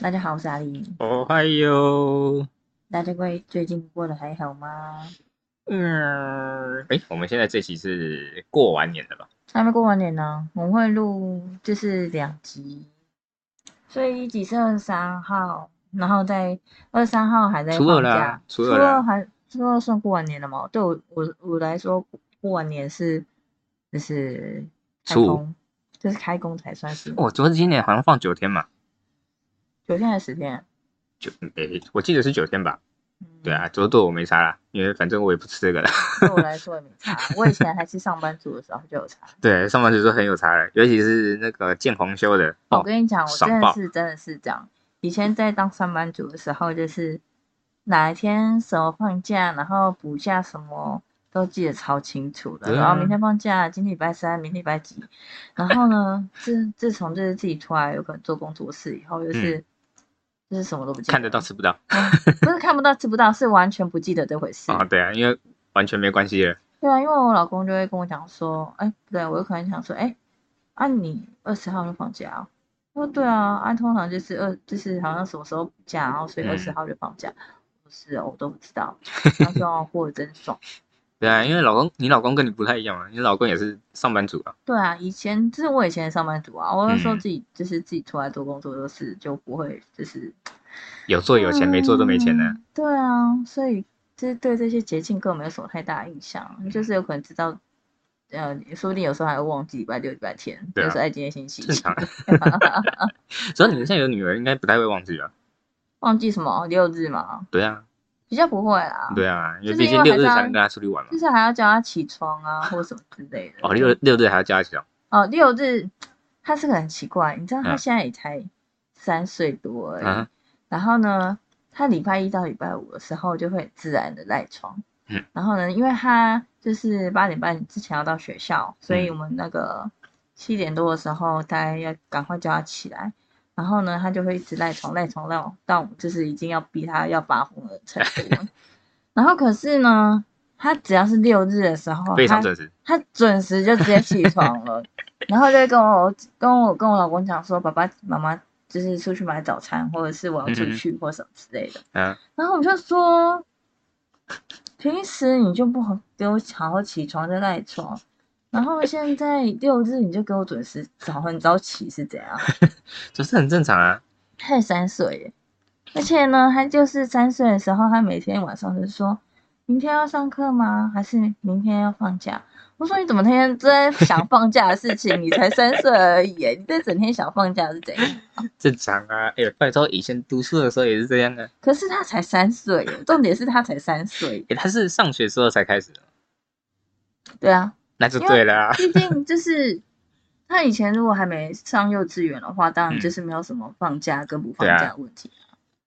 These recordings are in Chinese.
大家好，我是阿林。哦嗨哟，大家贵最近过得还好吗？嗯，哎，我们现在这期是过完年了吧？还没过完年呢，我们会录就是两集，所以一集是二十三号，然后在二十三号还在初二啦放假，初初二啦二还初二算过完年了吗？对我我我来说，过完年是就是开初就是开工才算是哦，主要是今年好像放九天嘛，九天还是十天？九，哎，我记得是九天吧？嗯对啊，昨对我没差啦，因为反正我也不吃这个了。对我来说也没差。我以前还是上班族的时候就有差。对，上班族说很有差的，尤其是那个见红休的，哦，我跟你讲，我真的是真的是这样。以前在当上班族的时候，就是哪一天什么放假，然后补假什么都记得超清楚的。然后明天放假，今天礼拜三，明天礼拜几。然后呢，自自从就是自己出来有可能做工作室以后，就是、就是什么都不记得，嗯看得到吃不到嗯 不是看不到吃不到，是完全不记得这回事。啊，对啊，因为完全没关系了。对啊，因为我老公就会跟我讲说，哎，不对，我有可能想说，哎，啊你二十号就放假哦？我说对啊，啊通常就是二，就是好像什么时候补假，然后所以嗯二十号就放假。不是哦，我都不知道。他说哦过得真爽。对啊，因为老公，你老公跟你不太一样啊，你老公也是上班族啊。对啊，以前就是我以前的上班族啊，我那时候嗯自己、就是自己出来做工作，就是就不会就是有做有钱，没做都没钱的。嗯对啊，所以就是对这些节庆根本没有什么太大的印象，就是有可能知道，呃，说不定有时候还会忘记礼拜六、礼拜天，对啊有时候哎今天星期一，正常。只要你们现在有女儿，应该不太会忘记吧？忘记什么六日嘛，对啊，比较不会啊，对啊，因为就是毕竟六日才能跟他出去玩嘛就。是还要叫他起床啊，或什么之类的。哦，六六日还要加起床。哦六日，他是个很奇怪，你知道他嗯现在也才三岁多而已，嗯然后呢，他礼拜一到礼拜五的时候就会自然的赖床。嗯然后呢，因为他就是八点半之前要到学校，所以嗯我们那个七点多的时候，大家要赶快叫他起来。然后呢，他就会一直赖床赖床到到就是已经要逼他要发疯的程度了。然后可是呢，他只要是六日的时候，他非常准时。他准时就直接起床了，然后就会跟我跟我跟我老公讲说，爸爸妈妈就是出去买早餐，或者是我要出去或什么之类的。嗯，然后我就说，平时你就不好给我好好起床再赖床，然后现在六日你就给我准时早很早起是怎样？就是很正常啊。他才三岁耶，而且呢，他就是三岁的时候，他每天晚上就说，明天要上课吗？还是明天要放假？我说你怎么天天都在想放假的事情？你才三岁而已耶，你这整天想放假是怎样？正常啊，哎、呦，拜托，以前读书的时候也是这样的。可是他才三岁耶，重点是他才三岁，哎、他是上学时候才开始的，对啊，那就对了啊。毕竟就是他以前如果还没上幼稚园的话，当然就是没有什么放假跟不放假的问题。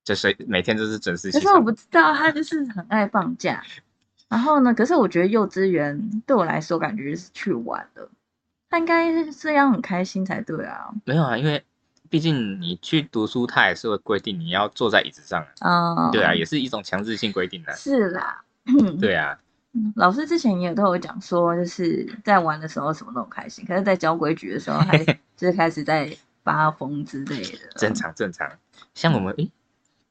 就是每天都是准时起可是我。不知道，他就是很爱放假。然后呢，可是我觉得幼稚园对我来说，感觉是去玩的。他应该是这样很开心才对啊。没有啊，因为毕竟你去读书，他也是会规定你要坐在椅子上啊。嗯，对啊，也是一种强制性规定的、是啦。对啊，嗯老师之前也都有讲说，就是在玩的时候什么都很开心，可是在教规矩的时候，还 就是开始在发疯之类的。正常正常。像我们，诶、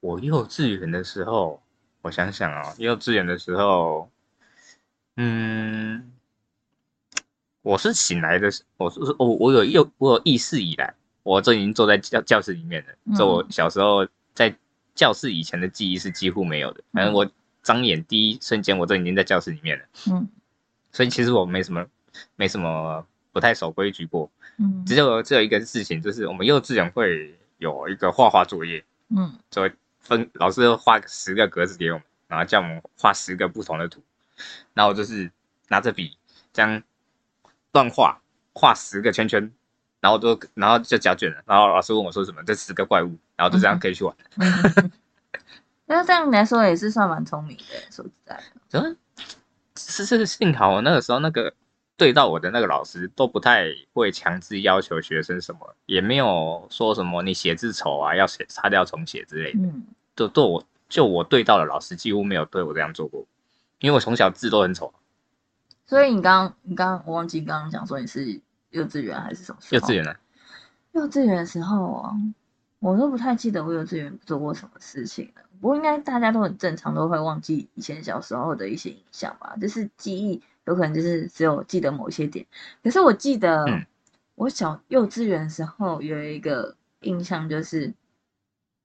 我幼稚园的时候，我想想哦，幼稚园的时候，嗯，我是醒来的时，我是我我有幼我有意识以来，我就已经坐在教教室里面了。这、我小时候在教室以前的记忆是几乎没有的，反正我张眼第一瞬间我都已经在教室里面了，嗯所以其实我没什么没什么不太守规矩过。嗯只有只有一个事情，就是我们幼稚园会有一个画画作业，嗯就会分老师画十个格子给我们，然后叫我们画十个不同的图，然后我就是拿着笔这样乱画，画十个圈圈，然后都然后就交卷了，然后老师问我说什么，这十个怪物，然后就这样可以去玩。嗯。那这样来说也是算蛮聪明的，说实在的。嗯，是是幸好我那个时候那个对到我的那个老师都不太会强制要求学生什么，也没有说什么你写字丑啊要写擦掉重写之类的。嗯就对我就我对到的老师几乎没有对我这样做过，因为我从小字都很丑。所以你刚刚你刚刚我忘记刚刚讲说你是幼稚园还是什么时候？幼稚园呢、幼稚园的时候啊，我都不太记得我幼稚园做过什么事情了。不过应该大家都很正常，都会忘记以前小时候的一些印象吧。就是记忆有可能就是只有记得某一些点。可是我记得嗯我小幼稚园的时候有一个印象，就是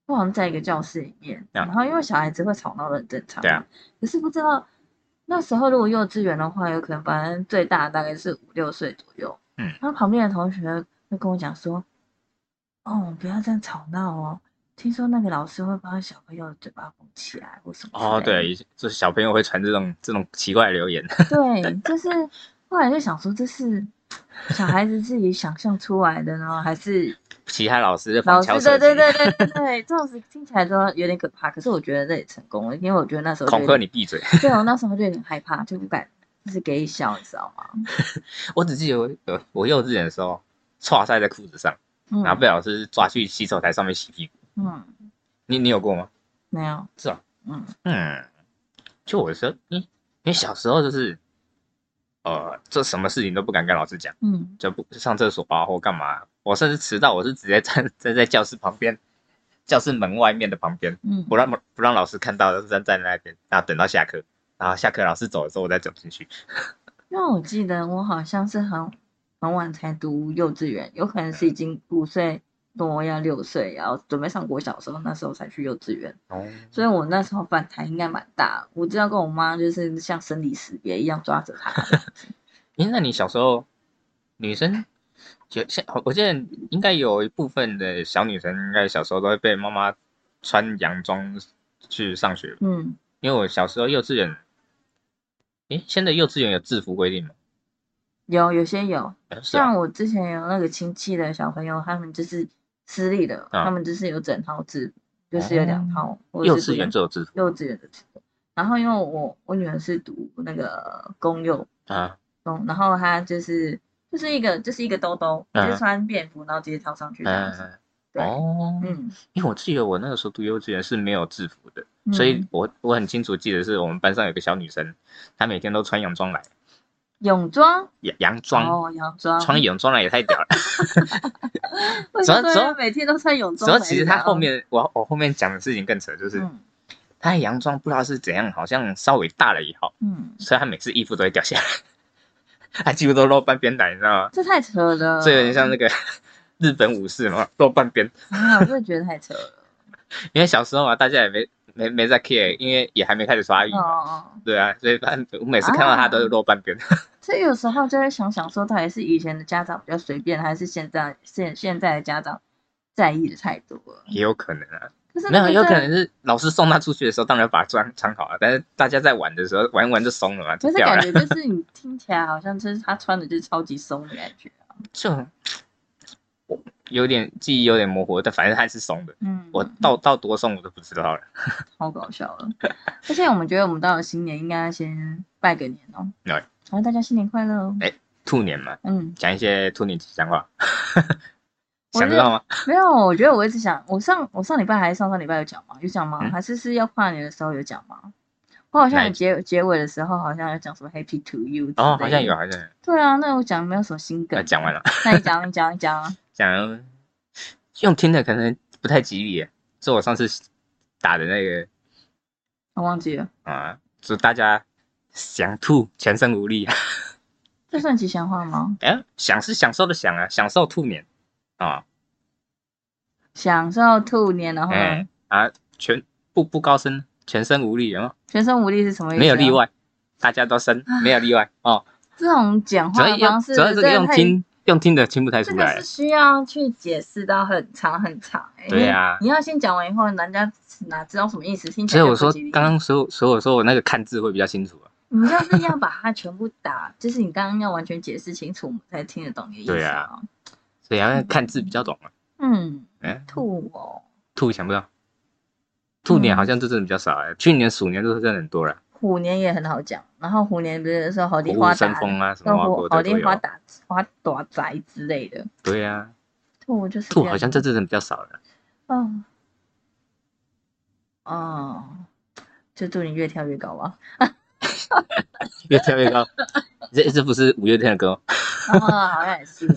我好像在一个教室里面，啊然后因为小孩子会吵闹的很正常，对啊。可是不知道那时候如果幼稚园的话，有可能反正最大大概是五六岁左右。嗯然后旁边的同学会跟我讲说：“哦，不要这样吵闹哦，听说那个老师会帮小朋友的嘴巴封起来或什么。”哦，对，，就是小朋友会传这种这种奇怪的留言。对，就是后来就想说，这是小孩子自己想象出来的呢，还是 其他老师的老师？对，对 对对对，这样子听起来都有点可怕。可是我觉得这也成功了，因为我觉得那时候就恐吓你闭嘴。对，我 那时候就有点害怕，就不敢就是给你笑，你知道吗？我只记得我我幼稚园的时候，错塞在裤子上，嗯，然后被老师抓去洗手台上面洗屁股。嗯，你你有过吗？没有，是啊，嗯嗯，就我的时候，因因为小时候就是，呃，这什么事情都不敢跟老师讲，嗯，就不上厕所啊或干嘛。我甚至迟到，我是直接站站在教室旁边，教室门外面的旁边，嗯不让不让老师看到，站站在那边，然后等到下课，然后下课老师走的时候我再走进去。因为我记得我好像是很很晚才读幼稚园，有可能是已经五岁多要六岁，然后准备上国小的时候，那时候才去幼稚园，哦，所以我那时候反弹应该蛮大。我知道跟我妈就是像生离死别一样抓着她这样子。诶，那你小时候女生，就现我记得应该有一部分的小女生，应该小时候都会被妈妈穿洋装去上学。嗯，因为我小时候幼稚园，诶，现在幼稚园有制服规定吗？有有些有，像我之前有那个亲戚的小朋友，他们就是私立的，啊他们就是有整套制服，就是有两套，或者幼稚园就有制服幼稚园的制服。然后因为我我女儿是读那个公幼啊。公，然后她就是就是一个就是一个兜兜，嗯就是穿便服，然后直接跳上去这样子。嗯，对，哦，嗯，因为我记得我那个时候读幼稚园是没有制服的，所以嗯我我很清楚记得是我们班上有个小女生，她每天都穿洋装来，泳装洋洋装，哦，洋装，穿泳装来也太屌了。为主要主要什么每天都穿泳装？主要其实他后面我我后面讲的事情更扯，就是嗯她的洋装不知道是怎样，好像稍微大了以后，嗯，所以他每次衣服都会掉下来，他几乎都露半边来，你知道吗？这太扯了，这有点像那个日本武士嘛，露半边。啊，我真的觉得太扯了。因为小时候嘛，大家也没没没在 care，因为也还没开始发育哦嘛。哦，对啊，所以反正我每次看到他都是露半边。所以有时候就会想想说，到底是以前的家长比较随便，还是现在现现在的家长在意的太多了？也有可能啊，可是没有，有可能是老师送他出去的时候，当然把他穿穿好了，但是大家在玩的时候玩一玩就松了嘛，就是掉了感。觉就 是你听起来好像就是他穿的就是超级松的感觉啊。就我有点记忆有点模糊，但反正他是松的。嗯，我到到多松我都不知道了。好搞笑了。而且我们觉得我们到了新年应该先拜个年哦。对好，大家新年快乐哦。哎兔年嘛，嗯，讲一些兔年吉祥话，想知道吗？没有，我觉得我一直想，我上我上礼拜还是上上礼拜有讲吗？有讲吗？嗯还是是要跨年的时候有讲吗？我好像有结结尾的时候好像有讲什么 Happy to you 哦，好像有，好像有。对啊，那我讲没有什么新梗呃，。讲完了，那你讲，你讲，你讲啊。讲用听的可能不太吉利耶，是我上次打的那个我忘记了，啊，祝大家想吐全身无力。这算吉祥话吗？哎，享是享受的享啊，享受兔年啊，享受兔年，然后呢哎啊，全步步高升，全身无力，啊，全身无力是什么意思？没有例。外，大家都生，没有例外哦。这种讲话的方式，主要这个用听用听的听不太出来这个是，需要去解释到很长很长、欸。对啊你要先讲完以后，人家哪知道什么意思？听起所以我说刚刚所有所以我说我那个看字会比较清楚啊。你就是要把它全部打，就是你刚刚要完全解释清楚，我们才听得懂你的意思、对啊。所以要看字比较懂啊。嗯，嗯，兔哦，兔想不到，兔年嗯好像这真的比较少哎，去年鼠年都是真的很多了，虎年也很好讲，然后虎年不是说好虎丁花生打，风啊，什么虎好花过的都有。丁花打花打宅之类的。对啊，兔就是兔好像这真的比较少了。嗯，哦，就祝你越跳越高吧。越跳越高。这这不是五月天的歌 哦，啊，好像也是。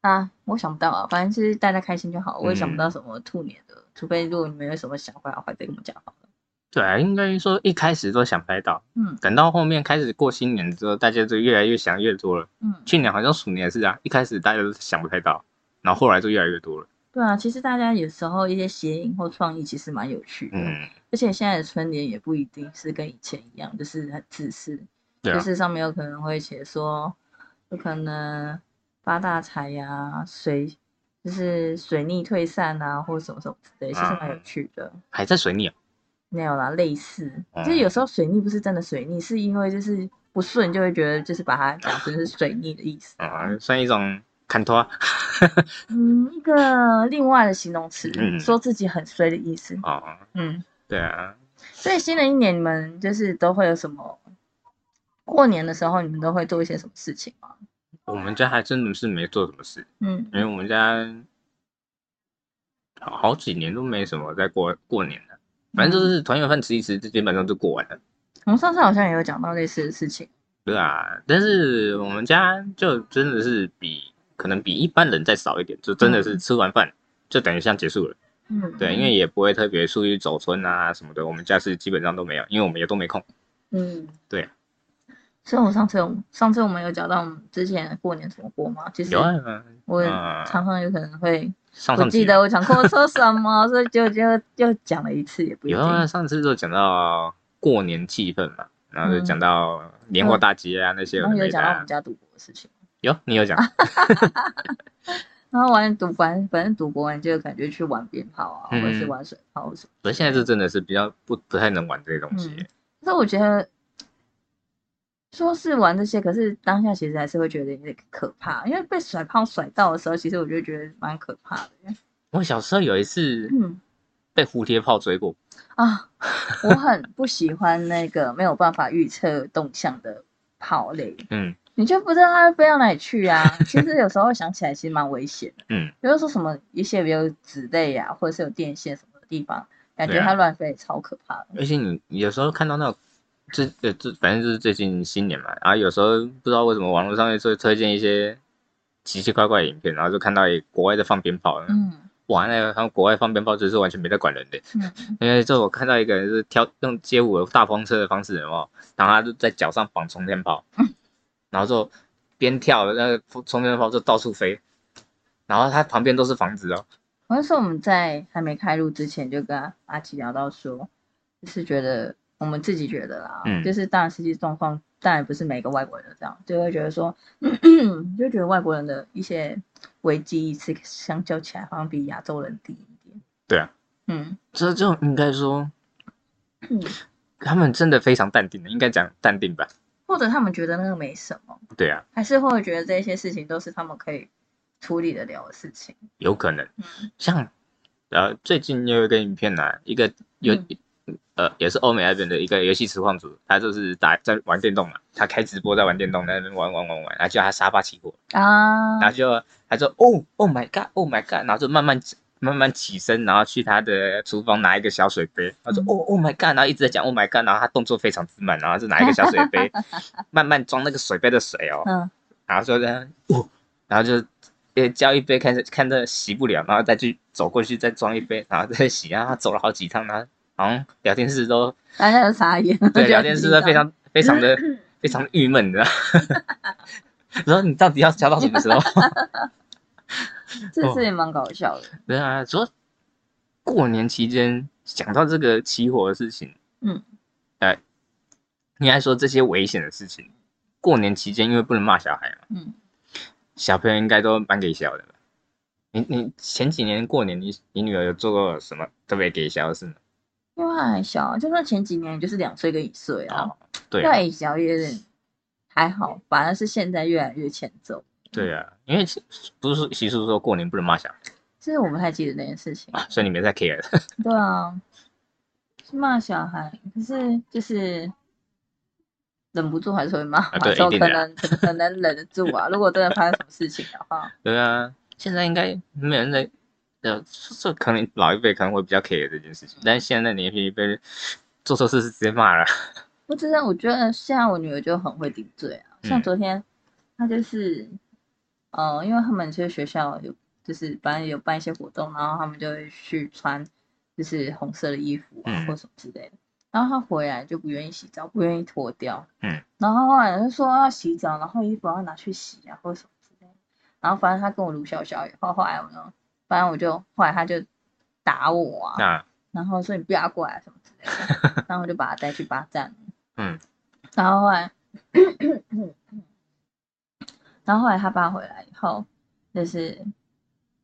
啊，我想不到啊，反正就是大家开心就好，我也想不到嗯什么兔年的，除非如果你们有什么想法的话，再跟我们讲好了。对啊，应该说一开始都想不太到，嗯等到后面开始过新年之后，大家就越来越想越多了。嗯，去年好像鼠年也是啊，一开始大家都想不太到，然后后来就越来越多了。对啊，其实大家有时候一些谐音或创意其实蛮有趣的，嗯，而且现在的春联也不一定是跟以前一样，就是很自私，就是上面有可能会写说，有可能发大财呀、水就是水逆退散啊，或者什么什么之类，其实蛮有嗯趣的。还在水逆啊。没有啦，类似，嗯就是有时候水逆不是真的水逆，是因为就是不顺，就会觉得就是把它讲成是水逆的意思。啊，算一种看托嗯，一个另外的形容词，嗯说自己很衰的意思。哦，嗯，对啊，所以新的一年你们就是都会有什么？过年的时候你们都会做一些什么事情吗？我们家还真的是没做什么事，嗯因为我们家好好几年都没什么在过过年了，反正就是团圆饭吃一吃，就基本上就过完了。我们上次好像也有讲到类似的事情。对啊，但是我们家就真的是比可能比一般人再少一点，就真的是吃完饭就等于像结束了。嗯，对，因为也不会特别出去走村啊什么的，我们家是基本上都没有，因为我们也都没空。嗯，对。所以我上次有上次我们有讲到我们之前过年怎么过吗？其实有啊，我嗯常常有可能会我记得我讲过说什么，所以就就又讲了一次，也不一定。有啊，上次就讲到过年气氛嘛，然后就讲到年货大集啊、那些然后有讲到我们。家赌博的事情，有你有讲，然后玩赌反反正赌博完就感觉去玩鞭炮啊，嗯或者是玩水炮什么。可是现在是真的是比较不不太能玩这些东西。嗯可是我觉得说是玩这些，可是当下其实还是会觉得有点可怕，因为被甩炮甩到的时候，其实我就觉得蛮可怕的。我小时候有一次嗯被蝴蝶炮追过，啊，我很不喜欢那个没有办法预测动向的炮类。嗯你就不知道它会飞到哪里去啊！其实有时候想起来，其实蛮危险的。嗯，比如说什么一些比如纸类啊，或者是有电线什么的地方，感觉它乱飞超可怕的。而且你你有时候看到那种。这呃这反正就是最近新年嘛，然后有时候不知道为什么网络上面就会推荐一些奇奇怪怪的影片，然后就看到国外在放鞭炮，嗯哇，那个他们国外放鞭炮就是完全没在管人的，嗯，因为这我看到一个人是挑用街舞的大风车的方式，有没有？然后他就在脚上绑冲天炮，然后就边跳那个冲天炮就到处飞，然后它旁边都是房子哦，我那时候我们在还没开录之前，就跟阿阿奇聊到说，就是觉得我们自己觉得啦，嗯。就是当然实际状况当然不是每个外国人都这样，就会觉得说，就觉得外国人的一些危机意识相较起来，好像比亚洲人低一点。对啊，嗯。这就应该说嗯，他们真的非常淡定的，应该讲淡定吧？或者他们觉得那个没什么，对啊，还是会觉得这些事情都是他们可以处理得了的事情。有可能嗯。像呃最近又有一个影片呢、一个有、嗯。呃也是欧美那边的一个游戏实况组，他就是打在玩电动嘛，他开直播在玩电动，在那边玩玩玩玩，然后叫他沙发起火，啊，然后就他说哦 Oh my God Oh my God，然后就慢慢慢慢起身，然后去他的厨房拿一个小水杯，他说嗯。哦 Oh my God，然后一直在讲 Oh my God，然后他动作非常之慢，然后就拿一个小水杯 慢慢装那个水杯的水哦，嗯。然后说呢哦，然后就呃浇一杯，看着看着洗不了，然后再去走过去再装一杯，然后再洗，然后他走了好几趟，然后好像聊天室都大家都傻眼，对聊天室都非常非常的 非常郁闷，你知道？然后你到底要教到什么时候？这事也蛮搞笑的。对啊，主要过年期间想到这个起火的事情，嗯，呃，应该说这些危险的事情，过年期间因为不能骂小孩嘛，嗯，小朋友应该都蛮给笑的？你你前几年过年，你你女儿有做过什么特别给笑的事吗？因为他还小啊，就算前几年就是两岁跟一岁啊，哦，对啊，那也小也还好，反而是现在越来越欠揍。对啊，因为不是说习俗说过年不能骂小孩其实我不太记得那件事情。啊，所以你没在 care 对啊，是骂小孩，可是就是忍不住还是会骂嘛，对可能可能忍得住啊？如果真的发生什么事情的话，对啊，现在应该没有人在，呃，这可能老一辈可能会比较 care 这件事情，但是现在年轻一辈做错事是直接骂了。我知道，我觉得现在我女儿就很会顶罪啊，像嗯昨天她就是呃，因为他们其实学校有就是反正有办一些活动，然后他们就会去穿就是红色的衣服啊、嗯或什么之类的。然后他回来就不愿意洗澡，不愿意脱掉。嗯。然后后来就说要洗澡，然后衣服要拿去洗啊，或什么之类的。然后反正他跟我卢笑笑以后，后来我呢，反正我就后来他就打我啊，那然后说你不要过来什么之类的，然后我就把他带去巴站。嗯，然后后来，然后后来他爸回来以后，就是，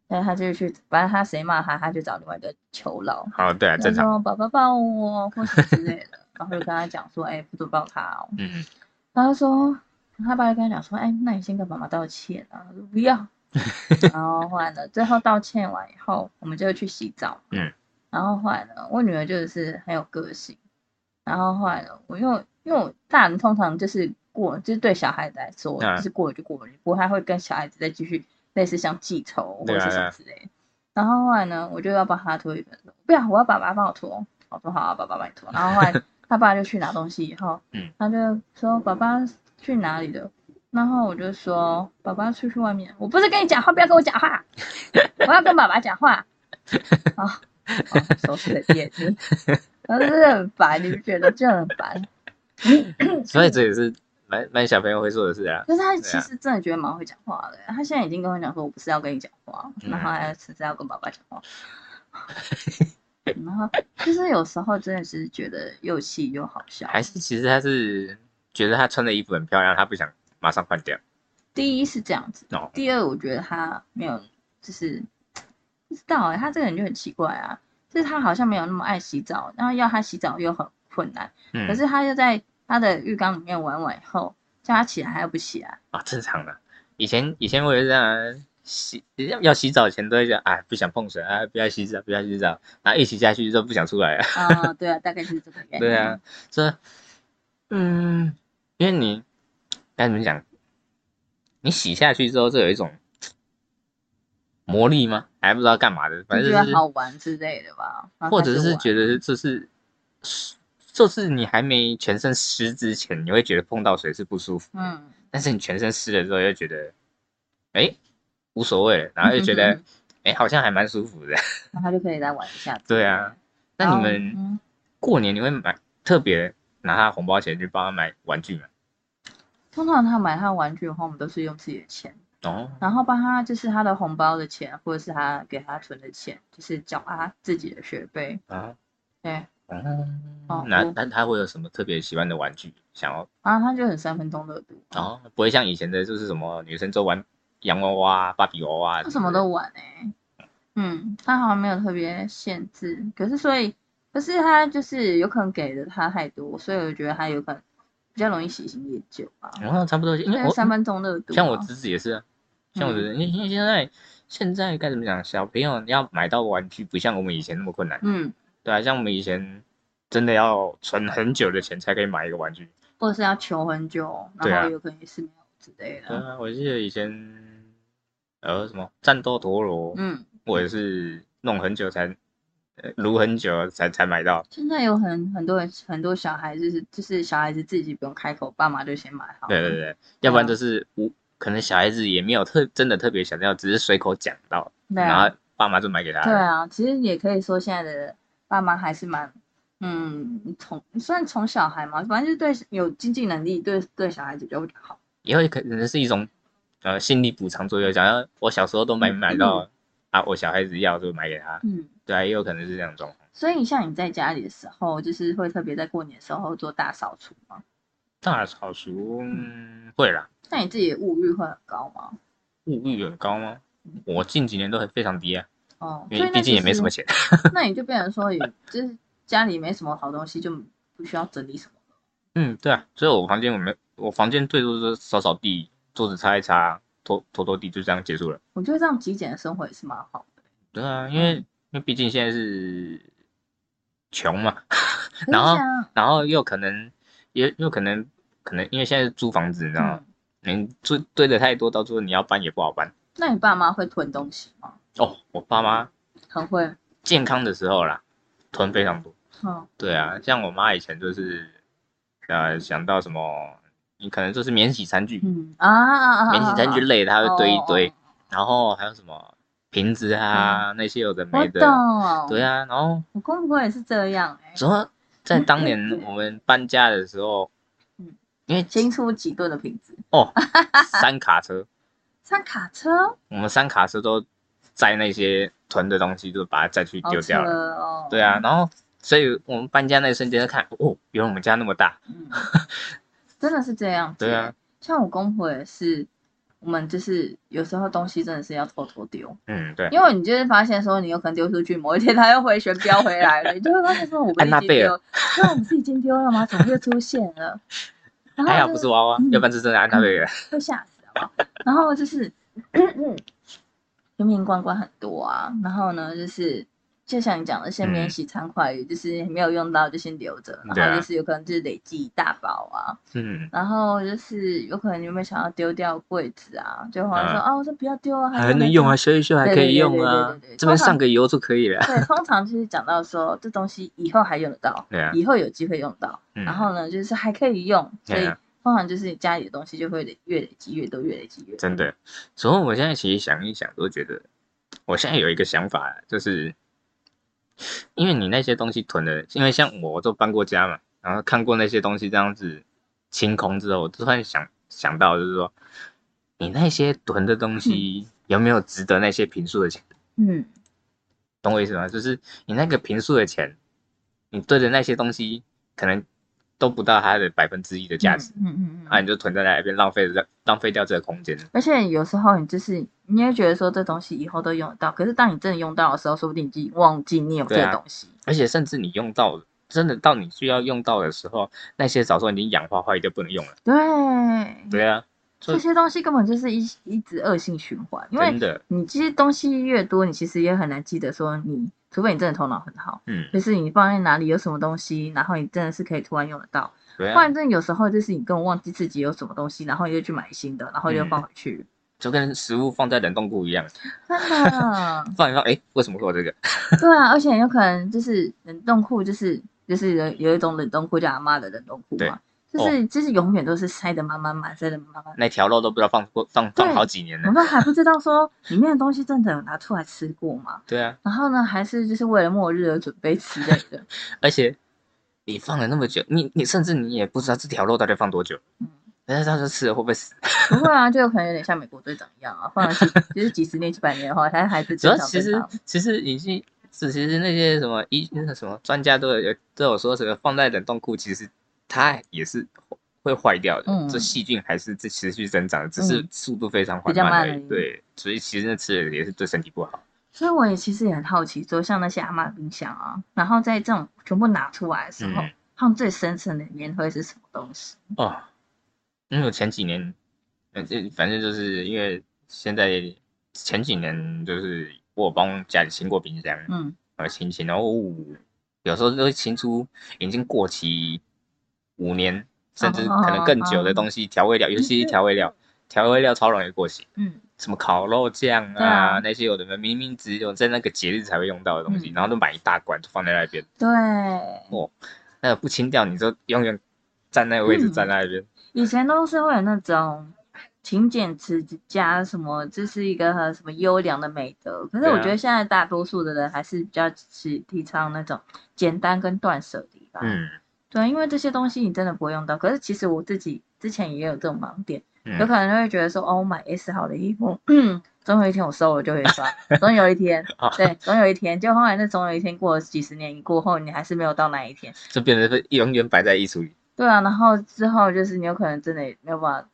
对，他就去，反正他谁骂他，他就找另外一个求饶，好，对啊，正常。爸爸抱我 或什么之类的，然后就跟他讲说，哎、不准抱他哦。嗯，然后说，他爸就跟他讲说，哎、那你先跟妈妈道歉啊。他说不要。然后后来呢，最后道歉完以后，我们就去洗澡。嗯。然后后来呢，我女儿就是很有个性。然后后来呢，我因为因为我大人通常就是过，就是对小孩子来说，啊就是过了就过了，不太会跟小孩子再继续类似像记仇或者是什么之类的。然后后来呢，我就要帮他脱衣服，说不要，我要爸爸帮我脱。我说好啊，爸爸帮你脱。然后后来 他爸就去拿东西以后，嗯，他就说爸爸去哪里了？然后我就说爸爸出去外面，我不是跟你讲话，不要跟我讲话，我要跟爸爸讲话。啊、哦，手指的电子，然后真的很烦，你不觉得就很烦？所以这也是蛮蛮小朋友会做的事啊。可是他其实真的觉得蛮会讲话的，他现在已经跟我讲说，我不是要跟你讲话，嗯然后还只是要跟爸爸讲话。然后就是有时候真的是觉得又气又好笑。还是其实他是觉得他穿的衣服很漂亮，他不想马上换掉。第一是这样子，哦，第二我觉得他没有，就是不知道哎、他这个人就很奇怪啊，就是他好像没有那么爱洗澡，然后要他洗澡又很困难，嗯，可是他又在他的浴缸里面玩完以后，叫他起来还要不起来。啊，正常的。以前以前我也是这样啊，洗要要洗澡前都会讲，哎，不想碰水啊，不要洗澡，不要洗澡，然后一洗下去就不想出来了。啊、对啊，大概就是这个原因。对啊，这，嗯，因为你该怎么讲？你洗下去之后，这有一种魔力吗？还不知道干嘛的，反就觉得正就是好玩之类的吧，或者是玩觉得这是，就是你还没全身湿之前，你会觉得碰到水是不舒服，嗯，但是你全身湿了之后，又觉得，哎，无所谓了，然后又觉得，哎，好像还蛮舒服的。那他就可以来玩一下。对啊，那你们嗯，过年你会买特别拿他红包钱去帮他买玩具吗？通常他买他的玩具的话，我们都是用自己的钱，哦，然后帮他就是他的红包的钱，或者是他给他存的钱，就是缴他自己的学费。啊，对，哦哦，我那那他会有什么特别喜欢的玩具？想要然后他就很三分钟热度，哦，不会像以前的，就是什么女生都玩洋娃娃、芭比娃娃，他什么都玩哎、嗯，他好像没有特别限制，可是所以，可是他就是有可能给的他太多，所以我觉得他有可能比较容易喜新厌旧吧。然后差不多，因为我因为三分钟热度啊，像我侄子也是啊，像我侄嗯子，因为因为现在现在该怎么讲，小朋友要买到玩具，不像我们以前那么困难，嗯，对啊，像我们以前真的要存很久的钱才可以买一个玩具。或者是要求很久，然后有可能也是没有之类的。对啊，我记得以前呃什么战斗陀螺，嗯，我也是弄很久才，呃撸很久才才买到。现在有很很多人很多小孩就是就是小孩子自己不用开口，爸妈就先买好了。对对对，要不然就是无可能小孩子也没有特真的特别想要，只是随口讲到，然后爸妈就买给他了。对啊，其实也可以说现在的爸妈还是蛮，嗯，从算从小孩嘛，反正就是对有经济能力，对对小孩子比较好。也会可能是一种呃心理补偿作用，想要我小时候都没买到、啊，我小孩子要就买给他。嗯，对啊，也有可能是这样的状况。所以像你在家里的时候，就是会特别在过年的时候做大扫除吗？大扫除、嗯、会啦，那你自己的物欲会很高吗？物欲很高吗？我近几年都很非常低啊，哦，因为毕竟也没什么钱。那你就变成说，也就是家里没什么好东西，就不需要整理什么。嗯，对啊，所以我房间我没，我房间最多就是扫扫地，桌子擦一擦，拖拖拖地，就这样结束了。我觉得这样极简的生活也是蛮好的。对啊，因为因为毕竟现在是穷嘛，然后然后又可能也又可能可能因为现在是租房子，你知道吗？嗯，你堆堆的太多，到最后你要搬也不好搬。那你爸妈会囤东西吗？哦，我爸妈很会。健康的时候啦，囤非常多。嗯，对啊，像我妈以前就是，呃，想到什么你可能就是免洗餐具，嗯。啊啊啊，免洗餐具类的它会堆一堆哦，，然后还有什么瓶子啊那些有的没的，懂，对啊，然后我公婆也是这样哎，主要在当年 我们搬家的时候嗯，因为新出几吨的瓶子，哦三卡车，三卡车，我们三卡车都载那些囤的东西，就把它再去丢掉了。哦，对啊，，然后所以我们搬家那一瞬间就看，哦，原来我们家那么大。嗯，真的是这样，对啊，像我公婆也是，我们就是有时候东西真的是要偷偷丢，嗯，对，因为你就是发现说你有可能丢出去，某一天他又回旋镖回来了，你就会发现说我们已经安娜贝尔丢，对，我们是已经丢了吗？怎么又出现了？还好不是娃娃，嗯要不然是真的安娜贝尔。会吓死好不好？然后就是瓶瓶罐罐很多啊，然后呢就是。就像你讲的，先免嗯洗餐筷，就是没有用到就先留着，然后就是有可能就是累积一大包啊，嗯，然后就是有可能你有没有想要丢掉柜子啊？就好像说嗯啊，我说不要丢啊，还能用啊，修一修还可以用啊这边上个油就可以了。对，通常就是讲到说这东西以后还用得到，以后有机会用到，嗯然后呢就是还可以用，所以通常就是家里的东西就会累越累积越多，越累积越多。真的。所以我现在其实想一想，都觉得我现在有一个想法，就是因为你那些东西囤的，因为像我都搬过家嘛，然后看过那些东西这样子清空之后，我突然想想到，就是说你那些囤的东西有没有值得那些平数的钱？嗯，懂我意思吗？就是你那个平数的钱，你对的那些东西可能都不到它的百分之一的价值，嗯嗯嗯嗯啊，你就囤在那边浪费了浪费掉这个空间。而且有时候你就是你也觉得说这东西以后都用得到，可是当你真的用到的时候，说不定你已经忘记你有这个东西。而且甚至你用到真的到你需要用到的时候，那些早说已经氧化坏掉不能用了。对，对啊，这些东西根本就是一一直恶性循环，因为，你这些东西越多，你其实也很难记得说你，除非你真的头脑很好，嗯，就是你放在哪里有什么东西，然后你真的是可以突然用得到。对啊，不然真的有时候就是你根本忘记自己有什么东西，然后你就去买新的，然后又嗯放回去。就跟食物放在冷冻库一样，真的，放一放，哎，为什么会有这个？对啊，而且有可能就是冷冻库，就是就是有有一种冷冻库叫阿妈的冷冻库嘛，就是就是永远都是塞得满满满，塞得满满满。那条肉都不知道放过放放好几年了我。们还不知道说里面的东西真的有拿出来吃过吗？对啊，然后呢，还是就是为了末日而准备之类的。而且你放了那么久，你你甚至你也不知道这条肉到底放多久，嗯，人家到时候吃了会不会死？不会啊，就有可能有点像美国队长一样啊，放了几就是几十年、几百年的话，它还是主要其实其实已经是其实那些什么医那个什么专家都有都有说，什么放在冷冻库其实它也是会坏掉的，嗯这细菌还是在持续增长，只是嗯速度非常缓慢而已。慢对，所以其实那吃了也是对身体不好。所以我也其实也很好奇，说像那些阿嬷冰箱啊，然后在这种全部拿出来的时候，嗯他们最深层的里面会是什么东西？哦，因为我前几年，呃，这反正就是因为现在前几年就是我有帮家里清过冰箱，嗯，呃，清清，然后、哦有时候都会清出已经过期五年甚至可能更久的东西，调味料，尤其是调味料，调味料超容易过期，嗯，什么烤肉酱啊啊。那些有的没明明只有在那个节日才会用到的东西，嗯。然后都买一大罐放在那边，对。哦那个不清掉，你就永远站那个位置嗯。站在那边，以前都是会有那种勤俭持家什么，这是一个呃什么优良的美德。可是我觉得现在大多数的人还是比较是提倡那种简单跟断舍离吧。嗯对，因为这些东西你真的不会用到。可是其实我自己之前也有这种盲点，有嗯，可能就会觉得说，哦，我买 S 号的衣服，总有一天我收了就会穿，总有一天 哦，对，总有一天。就后来那总有一天过了几十年过后，你还是没有到那一天。就变成是永远摆在衣橱里。对啊，然后之后就是你有可能真的也没有办法，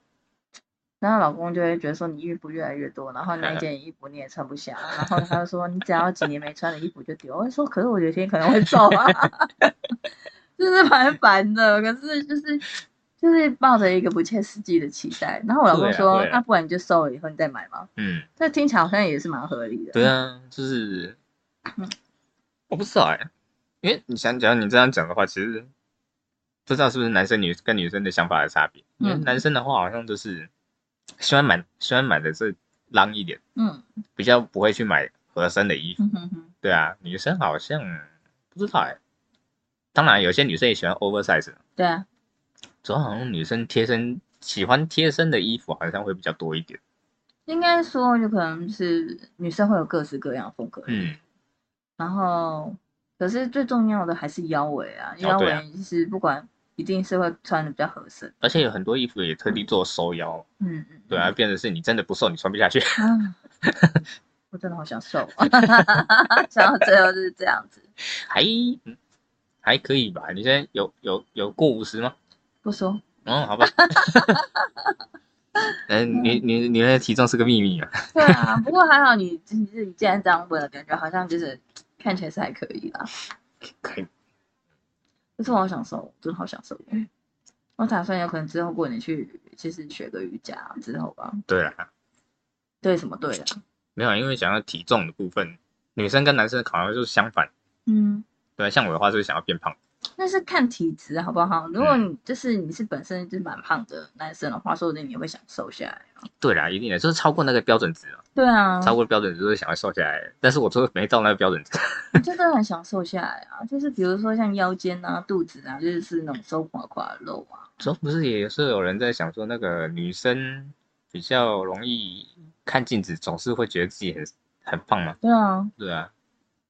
然后老公就会觉得说你衣服越来越多，然后那件衣服你也穿不下，然后他就说你只要几年没穿的衣服就丢。我就说可是我有一天可能会 走啊，就是蛮烦的。可是就是就是抱着一个不切实际的期待，然后我老公说那不然你就收了以后你再买嘛，嗯，这听起来好像也是蛮合理的。对啊，就是嗯，我不知道哎、因为你想，讲你这样讲的话，其实不知道是不是男生女跟女生的想法的差别。因为嗯男生的话，好像就是喜欢买喜欢买的是浪一点，嗯比较不会去买合身的衣服。嗯哼哼，对啊，女生好像不知道哎、当然，有些女生也喜欢 oversize，对啊，主要好像女生贴身喜欢贴身的衣服好像会比较多一点。应该说有可能是女生会有各式各样的风格，嗯，然后可是最重要的还是腰围啊，腰围就是不管一定是会穿的比较合身，而且有很多衣服也特地做收腰，嗯嗯，对啊，变成是你真的不瘦，你穿不下去。啊，我真的好想瘦，想到最后就是这样子，还嗯还可以吧？你现在有有有过五十吗？不说，嗯，好吧。嗯，你你你的体重是个秘密啊。对啊，不过还好你你自己既然这样问了，感觉好像就是看起来是还可以啦。可以，可是我好享受，真的好享受。我打算有可能之后过年去，就是学个瑜伽之后吧。对啊，对什么对啊？没有，因为想要体重的部分，女生跟男生好像就是相反。嗯，对，像我的话就是想要变胖。那是看体质好不好？如果嗯你就是你是本身就是蛮胖的男生的话，说不定你会想瘦下来啊。对啦，一定的，就是超过那个标准值了，对啊，超过标准值就是想要瘦下来，但是我就是没到那个标准值。我真的很想瘦下来啊。就是比如说像腰间啊、肚子啊，就是是那种收垮垮的肉啊。之后不是也是有人在想说，那个女生比较容易看镜子，总是会觉得自己很很胖吗？对啊，对啊，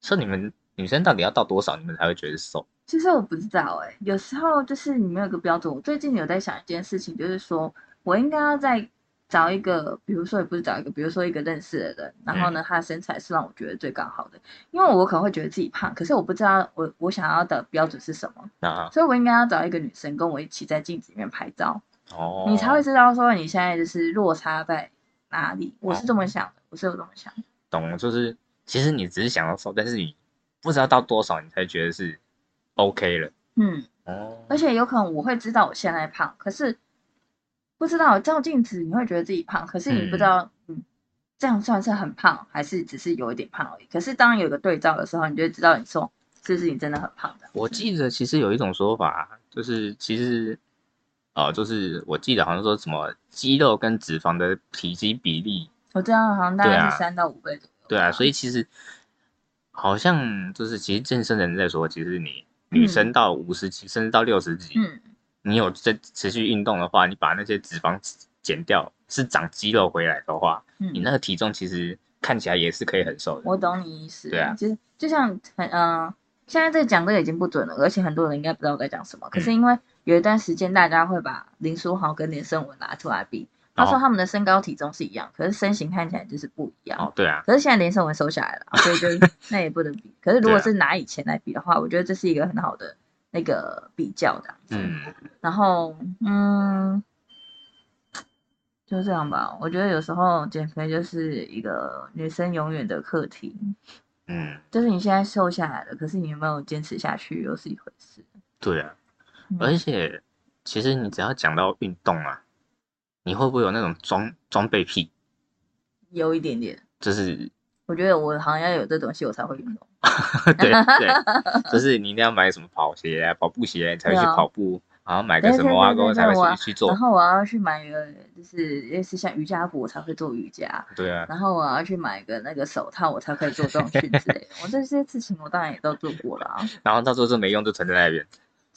说你们女生到底要到多少，你们才会觉得瘦？其实我不知道哎、有时候就是你没有一个标准。我最近有在想一件事情，就是说我应该要再找一个，比如说也不是找一个，比如说一个认识的人，然后呢，他的身材是让我觉得最刚好的，因为我可能会觉得自己胖，可是我不知道我我想要的标准是什么，那所以我应该要找一个女生跟我一起在镜子里面拍照，哦，你才会知道说你现在就是落差在哪里。我是这么想的，我是有这么想的。懂，就是其实你只是想要瘦，但是你不知道到多少，你才觉得是 OK 了。嗯，哦，而且有可能我会知道我现在胖，可是不知道照镜子你会觉得自己胖，可是你不知道，嗯，这样算是很胖，还是只是有一点胖而已。可是当有个对照的时候，你就会知道你说是不是你真的很胖的。我记得其实有一种说法，就是其实，呃，就是我记得好像说什么肌肉跟脂肪的体积比例，我知道好像大概是三到五倍左右。对啊，所以其实好像就是其实健身的人在说，其实你女生到五十几甚至到六十几，嗯，你有在持续运动的话，你把那些脂肪减掉，是长肌肉回来的话，嗯你那个体重其实看起来也是可以很瘦的。我懂你意思。对啊其实就像很嗯、呃现在这个讲这个已经不准了，而且很多人应该不知道我在讲什么。可嗯是因为有一段时间，大家会把林书豪跟连胜文拿出来比，他说哦他们的身高体重是一样，可是身形看起来就是不一样。哦，对啊，可是现在连胜文收下来了，所以就那也不能比。可是如果是拿以前来比的话，我觉得这是一个很好的那个比较的。嗯，然后嗯，就这样吧。我觉得有时候减肥就是一个女生永远的课题，嗯，就是你现在瘦下来了，可是你有没有坚持下去又是一回事。对啊，嗯而且其实你只要讲到运动啊，你会不会有那种装装备癖？有一点点，就是 我觉得我好像要有这东西我才会运动。对对，就是你一定要买什么跑鞋啊、跑步鞋，你才会去跑步，然后买个什么挖对对沟才会去去做然。后我要去买一个，就是类似像瑜伽服，我才会做瑜伽。对啊，然后我要去买一个那个手套，我才可以做重训之类的。我这些事情我当然也都做过了啊，然后到时候就没用，就存在那边，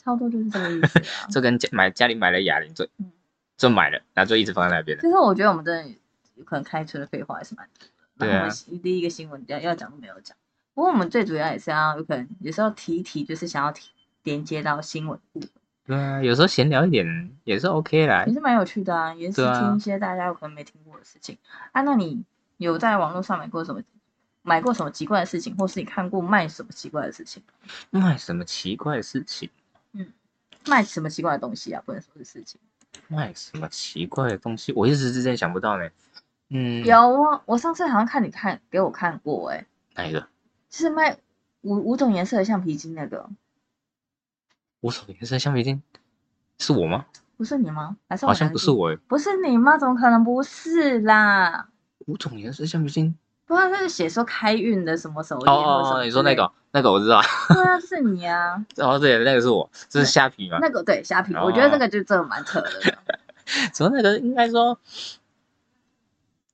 差不多就是这个意思啊。就跟家买家里买了哑铃，就嗯就买了，然后就一直放在那边了。其实我觉得我们真的有可能开车的废话还是蛮多的。对啊然后我们第一个新闻要要讲都没有讲，不过我们最主要也是要有可能有时候提一提，就是想要提连接到新闻部分，对啊，有时候闲聊一点也是 OK 啦也。是蛮有趣的啊，也是听一些大家有可能没听过的事情啊。那你有在网络上买过什么？买过什么奇怪的事情，或是你看过卖什么奇怪的事情？卖什么奇怪的事情？嗯卖什么奇怪的东西啊？不能说是事情。卖什么奇怪的东西？我一时之间想不到呢。嗯，有啊，我上次好像看你看给我看过、欸，哎，哪一个？就是卖五五种颜色的橡皮筋那个，五种颜色橡皮筋是我吗？不是你吗？还是我好像不是我诶。不是你吗？怎么可能不是啦？五种颜色橡皮筋？不然那是写说开运的什么手哦你说那个？那个我知道。对啊，是你啊，哦，对，那个是我，这是虾皮嘛？那个对虾皮，哦我觉得这个就真的蛮扯的。什么那个应该说，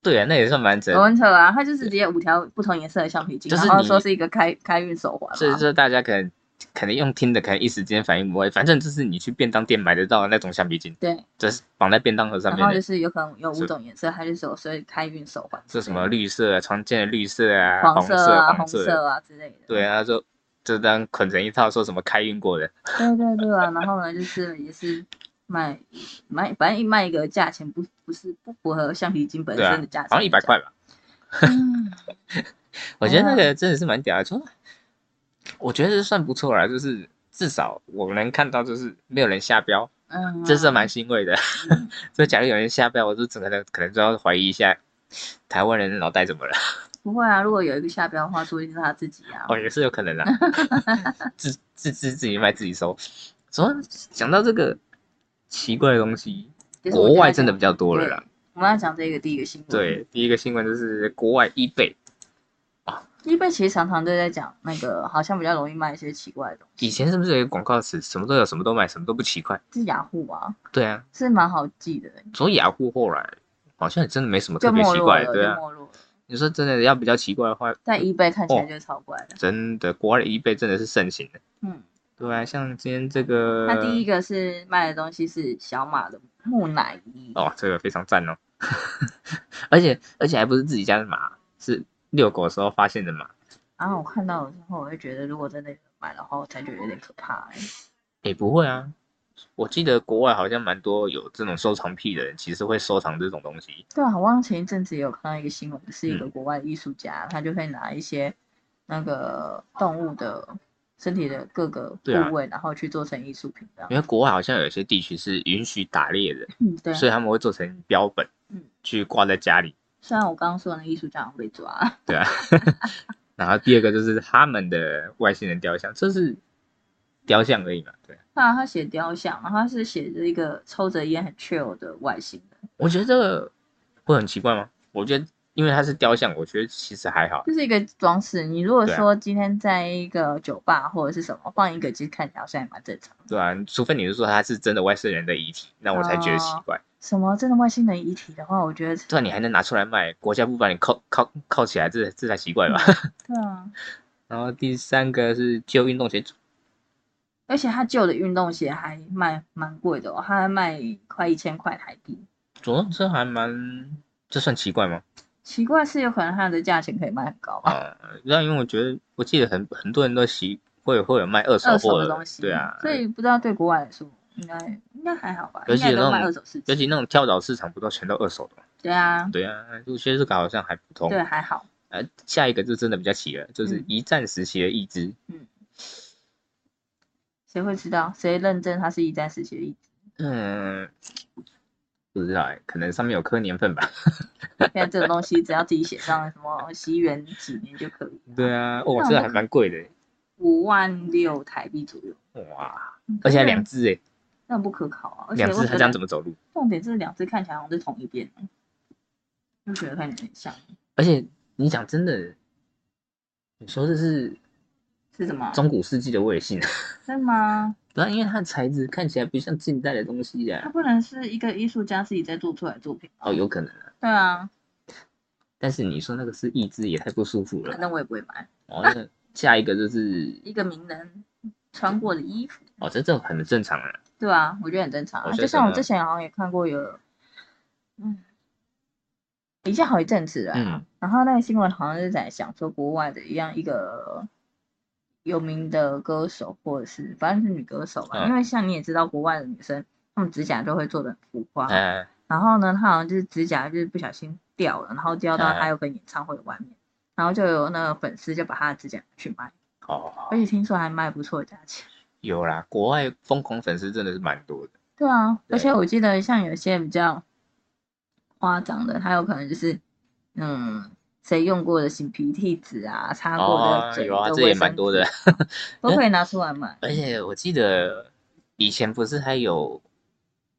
对啊，那也算蛮扯。很扯啊，它就是直接五条不同颜色的橡皮筋，就是然后说是一个开开运手环嘛。所以说大家可能可能用听的，可能一时间反应不会，反正就是你去便当店买得到的那种橡皮筋，对，就是绑在便当盒上面的然后就，是有可能有五种颜色，它就是有所以开运手环是什么绿色啊，常见的绿色啊，黄色啊、红黄色啊。之类的。对啊，就就这样捆成一套，说什么开运过的，对对对啊，然后呢，就是也是卖卖，反正卖一个价钱不不是不符合橡皮筋本身的价钱，好像一百块。吧。嗯，我觉得那个真的是蛮屌的，说我觉得算不错啦，就是至少我能看到就是没有人下标，嗯，这是蛮欣慰的。嗯所以假如有人下标，我就整个人可能就要怀疑一下台湾人的脑袋怎么了。不会啊，如果有一个下标的话，说不定是他自己啊。哦，也是有可能 的，自自自自己卖自己收。说讲到这个奇怪的东西，国外真的比较多了啦。我们要讲这个第一个新闻。对，第一个新闻就是国外 eBay，，eBay 其实常常都在讲那个，好像比较容易卖一些奇怪的东西。以前是不是有一个广告词，什么都有，什么都卖，什么都不奇怪？是雅虎啊，对啊，是蛮好记的，所以雅虎后来好像也真的没什么特别奇怪，对啊。你说真的要比较奇怪的话，在 eBay 看起来哦就超怪的。真的国外的 eBay 真的是盛行的。嗯，对啊，像今天这个，它第一个是卖的东西是小马的木乃伊。哦，这个非常赞哦，而且而且还不是自己家的马，是遛狗的时候发现的嘛。然后我看到了之后，我会觉得如果真的有人买的话，我才觉得有点可怕、欸。也不会啊，我记得国外好像蛮多有这种收藏癖的人，其实会收藏这种东西。对啊，我忘前一阵子也有看到一个新闻，是一个嗯国外的艺术家，他就会拿一些那个动物的身体的各个部位，然后去做成艺术品的。因为国外好像有些地区是允许打猎的，嗯，对啊。所以他们会做成标本，嗯去挂在家里。虽然我刚刚说的那艺术家好像被抓，对啊，然后第二个就是他们的外星人雕像，这是雕像而已嘛。对，那他写雕像，然后他是写着一个抽着烟很 chill 的外星人，我觉得这个会很奇怪吗？我觉得因为它是雕像，我觉得其实还好。就是一个装饰。你如果说今天在一个酒吧或者是什么放一个，其实看起来好像也蛮正常的。对啊，除非你是说他是真的外星人的遗体，那我才觉得奇哦怪。什么真的外星人遗体的话，我觉得对啊，你还能拿出来卖，国家不把你铐铐铐起来，这这才奇怪吧？对啊，然后第三个是旧运动鞋，而且他旧的运动鞋还卖蛮贵的哦，他还卖快一千块台币。主要这还蛮，这算奇怪吗？奇怪是有可能它的价钱可以卖很高吧？啊、那因为我觉得，我记得很很多人都习会会有卖二手二手货的东西，对啊，所以不知道对国外来说，应该应该还好吧？尤其那种二手市场。尤其那种跳蚤市场不都全都二手的吗？对啊，对啊，我觉得这个好像还普通。对，还好。呃，下一个就真的比较奇了，就是嗯一战时期的义肢，谁会知道？谁认证它是一战时期的意志？嗯，不知道哎，可能上面有刻年份吧。现在这个东西只要自己写上什么西元几年就可以，对啊，哦，那我这个还蛮贵的，五万六台币左右。哇，嗯而且还两，只哎，那不可靠啊！而且两只它这样怎么走路？重点是两只看起来好像是同一边，就觉得看起来很像。而且你讲真的，你说这是是什么？中古世纪的卫星，是吗？对啊，因为它的材质看起来不像近代的东西呀、它不能是一个艺术家自己在做出来的作品？哦，有可能啊。对啊，但是你说那个是义肢，也太不舒服了反。正我也不会买。哦，那下一个就是一个名人穿过的衣服，哦，这这很正常啊。对啊，我觉得很正常啊。就像我之前好像也看过有，嗯，一下好一阵子了啊、嗯然后那个新闻好像是在讲说国外的一样一个有名的歌手，或者是反正是女歌手吧。嗯因为像你也知道，国外的女生她们指甲都会做的很浮夸，哎，然后呢，她好像就是指甲就是不小心掉了，然后掉到哎她有个演唱会外面，然后就有那个粉丝就把她的指甲去卖，哦，而且听说还卖不错的价钱。有啦，国外疯狂粉丝真的是蛮多的。对啊，对而且我记得像有些比较夸张的，还有可能就是嗯，谁用过的新鼻涕纸啊，擦过哦的，嘴有啊，这也蛮多的。纸 都可以拿出来卖。而且我记得以前不是还有，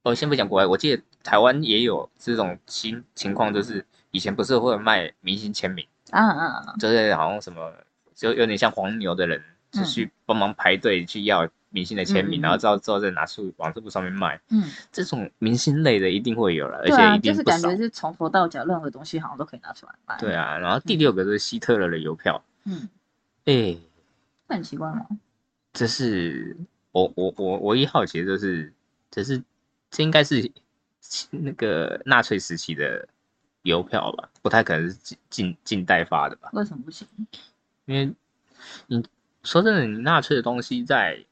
哦，先不讲国外，我记得台湾也有这种情情况，就是以前不是会有卖明星签名，啊啊啊！就是好像什么，就有点像黄牛的人，就嗯去帮忙排队去要明星的签名，然后之后之后再拿出往这部上面卖。嗯，这种明星类的一定会有了，而且一定是感觉。是从头到脚任何东西好像都可以拿出来卖。对，啊，然后第六个是希特勒的邮票，嗯，哎、那很奇怪吗？这是我我我我一好奇的就是，这是这应该是那个纳粹时期的邮票吧？不太可能是近近近代发的吧？为什么不行？因为你说真的，你纳粹的东西在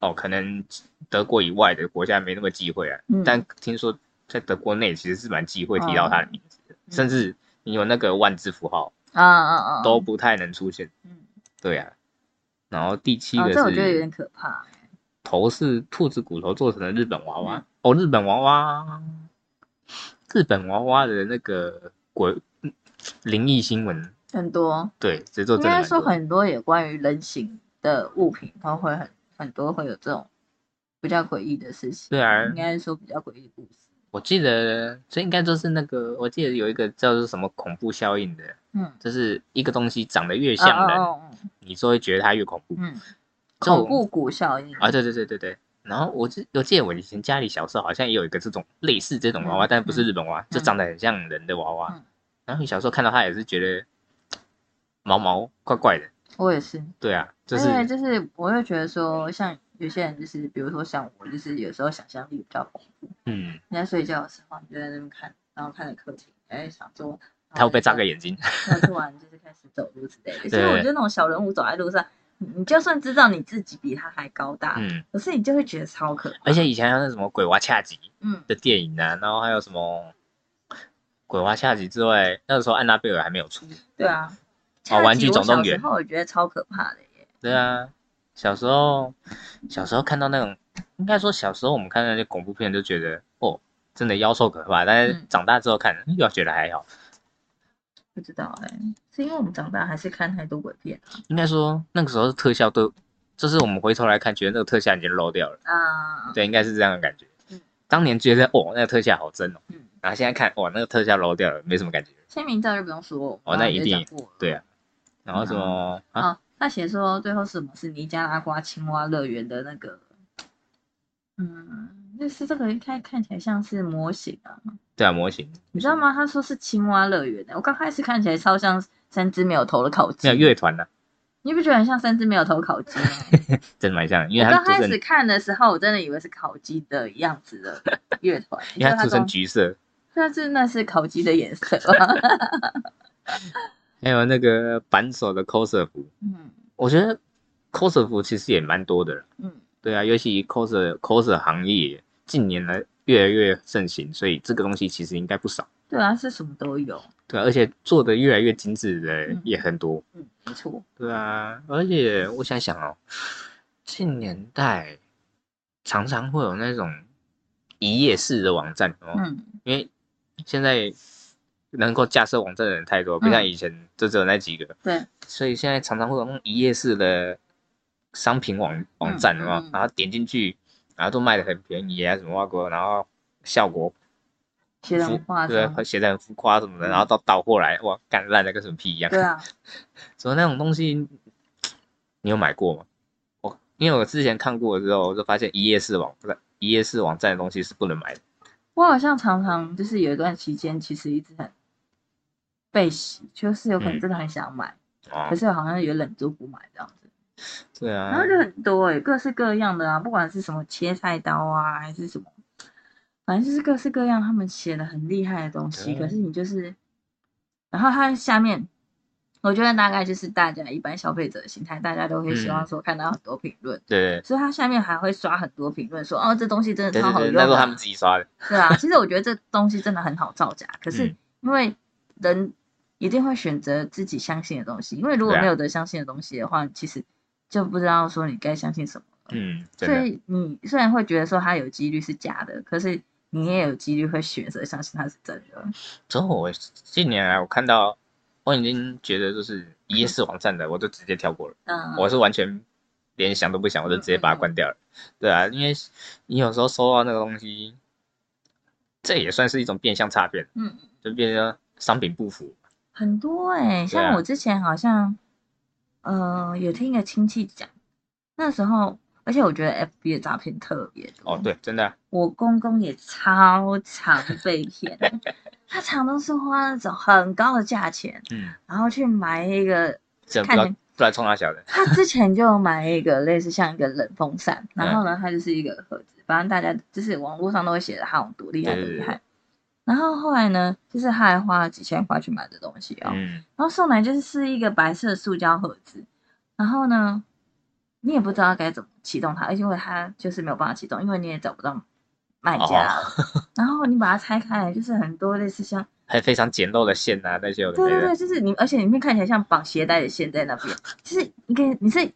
哦，可能德国以外的国家没那么忌讳啊。嗯但听说在德国内其实是蛮忌讳提到他的名字的，嗯甚至你有那个万字符号啊啊啊！都不太能出现。嗯，对啊，然后第七啊，个这我觉得有是点可怕。头是兔子骨头做成的日本娃娃。哦，日本娃娃，日本娃娃的那个鬼嗯灵异新闻，很多，对，应该说。很多有关于人形的物品都会很很多会有这种比较诡异的事情。对啊应，该说比较诡异的故事。我记得这应该就是那个，我记得有一个叫做什么恐怖效应的，嗯，就是一个东西长得越像人，哦哦哦你就会觉得它越恐怖。嗯，恐怖谷效应啊，对对对对对。然后我记我记得我以前家里小时候好像也有一个这种类似这种娃娃，嗯但不是日本娃娃，就嗯长得很像人的娃娃。嗯然后你小时候看到它也是觉得毛毛怪怪的。我也是，对啊，就是而且就是我会觉得说，像有些人就是，比如说像我，就是有时候想象力比较丰富。嗯，你在睡觉的时候，你就在那边看，然后看着客厅，哎，想说他会被扎个眼睛。突然就是开始走路之类的。所以我觉得那种小人物走在路上，你你就算知道你自己比他还高大，嗯，可是你就会觉得超可怕。而且以前还有那什么鬼娃恰吉嗯，的电影啊，然后还有什么鬼娃恰吉之外，那个时候安娜贝尔还没有出。对啊。哦玩具总动员然后我觉得超可怕的耶。对啊，小时候小时候看到那种，应该说小时候我们看那些恐怖片就觉得哦，真的妖兽可怕，但是嗯长大之后看又觉得还好。不知道哎、是因为我们长大还是看太多鬼片应该说那个时候特效都，就是我们回头来看，觉得那个特效已经 low 掉了。啊？对，应该是这样的感觉嗯。当年觉得哦，那个特效好真哦，嗯，然后现在看哇，那个特效 low 掉了，没什么感觉。签名照就不用说，哦那一定对啊，然后什么啊？哦，他写说最后是什么是尼加拉瓜青蛙乐园的那个，嗯，就是这个看看起来像是模型啊，对啊，模型你知道吗？他说是青蛙乐园的，我刚开始看起来超像三只没有头的烤鸡，没有乐团呢，你不觉得很像三只没有头烤鸡吗？真的蛮像的，因为我它涂成，刚开始看的时候，我真的以为是烤鸡的样子的 乐团，因为它涂成橘色，但是那是烤鸡的颜色吧？还有那个扳手的 coser 服，嗯我觉得 coser 服其实也蛮多的了。嗯，对啊，尤其 coser coser 行业近年来越来越盛行，所以这个东西其实应该不少。对啊，是什么都有，对啊、而且做的越来越精致的嗯也很多。嗯，没错，对啊，而且我想想哦，近年代常常会有那种一页式的网站哦，嗯因为现在能够架设网站的人太多，不像嗯。以前就只有那几个，对，所以现在常常会有那种一页式的商品网网站然后点进去，然后都卖的很便宜啊，什么外国，然后效果写的浮很化对妆，写的很浮夸什么的，嗯。然后到倒货来哇，干烂的跟什么屁一样。对啊，所以那种东西，你有买过吗？我因为我之前看过的时候，我就发现一页式网一页式网站的东西是不能买的。我好像常常就是有一段期间，其实一直很被洗，就是有可能嗯真的很想买，哦可，是好像也忍住不买这样子。对啊然后，就很多哎、各式各样的啊，不管是什么切菜刀啊，还是什么，反正就是各式各样他们写的很厉害的东西。对可是你就是，然后它下面，我觉得大概就是大家一般消费者的心态，大家都会希望嗯说看到很多评论，对所以它下面还会刷很多评论说哦这东西真的超好用、啊，那都是他们自己刷的。对啊，其实我觉得这东西真的很好造假，可 是嗯因为人一定会选择自己相信的东西，因为如果没有得相信的东西的话，其实就不知道说你该相信什么。嗯，真所，以你虽然会觉得说它有几率是假的，可是你也有几率会选择相信它是真的。之后我近年来我看到，我已经觉得就是一页式网站的，我就直接跳过了。嗯，我是完全连想都不想，我就直接把它关掉了。对啊，因为你有时候收到那个东西，这也算是一种变相诈骗，嗯，就变成商品不符。很多哎、对像啊我之前好像，呃，有听一个亲戚讲，那时候，而且我觉得 FB 的诈骗特别多。哦，对，真的啊、我公公也超常被骗，他常都是花那种很高的价钱，嗯，然后去买一个这不知道看起不然冲他小的。他之前就有买一个类似像一个冷风扇，然后呢，它就是一个盒子，反正大家就是网络上都会写的它有多厉害多对对对厉害。然后后来呢，就是他还花了几千块去买的东西哦，嗯，然后送来就是是一个白色塑胶盒子，然后呢，你也不知道该怎么启动它，而且因为它就是没有办法启动，因为你也找不到卖家，然后你把它拆开来，就是很多类似像，还非常简陋的线啊，那些对对对，。就是你，而且里面看起来像绑鞋带的线在那边，就是你可以你是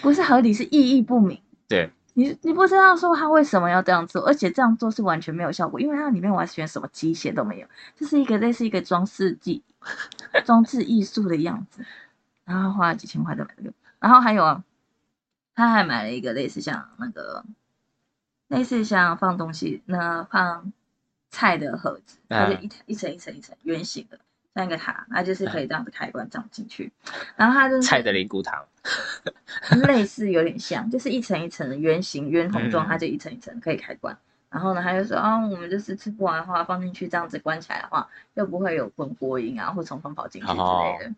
不是合理是意义不明。对，你你不知道说他为什么要这样做，而且这样做是完全没有效果，因为它里面完全什么机械都没有，就是一个类似一个装饰技、装置艺术的样子。然后花了几千块在买这个，然后还有啊，他还买了一个类似像那个类似像放东西那放菜的盒子，它就嗯一层一层一层一层圆形的，像一个塔，它就是可以这样子开关这样进去。然后它就是菜的灵骨塔，类似有点像，就是一层一层的圆形圆筒状，嗯它就一层一层可以开关。然后呢，他就说啊、我们就是吃不完的话放进去，这样子关起来的话，又不会有滚波音啊，或虫虫跑进去之类的。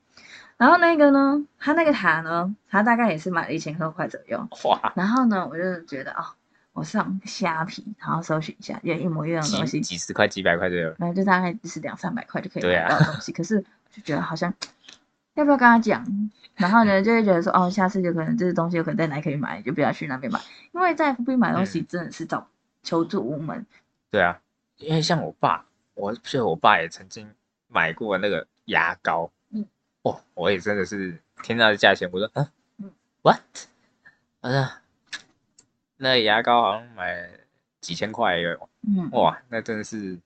然后那个呢，他那个塔呢，他大概也是买了一千多块左右。哇，然后呢，我就觉得哦，我上虾皮，然后搜寻一下，也一模一样的东西，几几十块、几百块就有。然后就大概就是两三百块就可以买到的东西。可是就觉得好像要不要跟他讲？然后呢，就会觉得说哦，下次有可能这些东西有可能在哪里可以买，就不要去那边买，因为在 FB 买东西嗯真的是找求助无门。对啊，因为像我爸，我记得我爸也曾经买过那个牙膏，嗯，哦，我也真的是听到的价钱，我说，啊嗯，what？我说那牙膏好像买几千块有，嗯，哇，那真的是，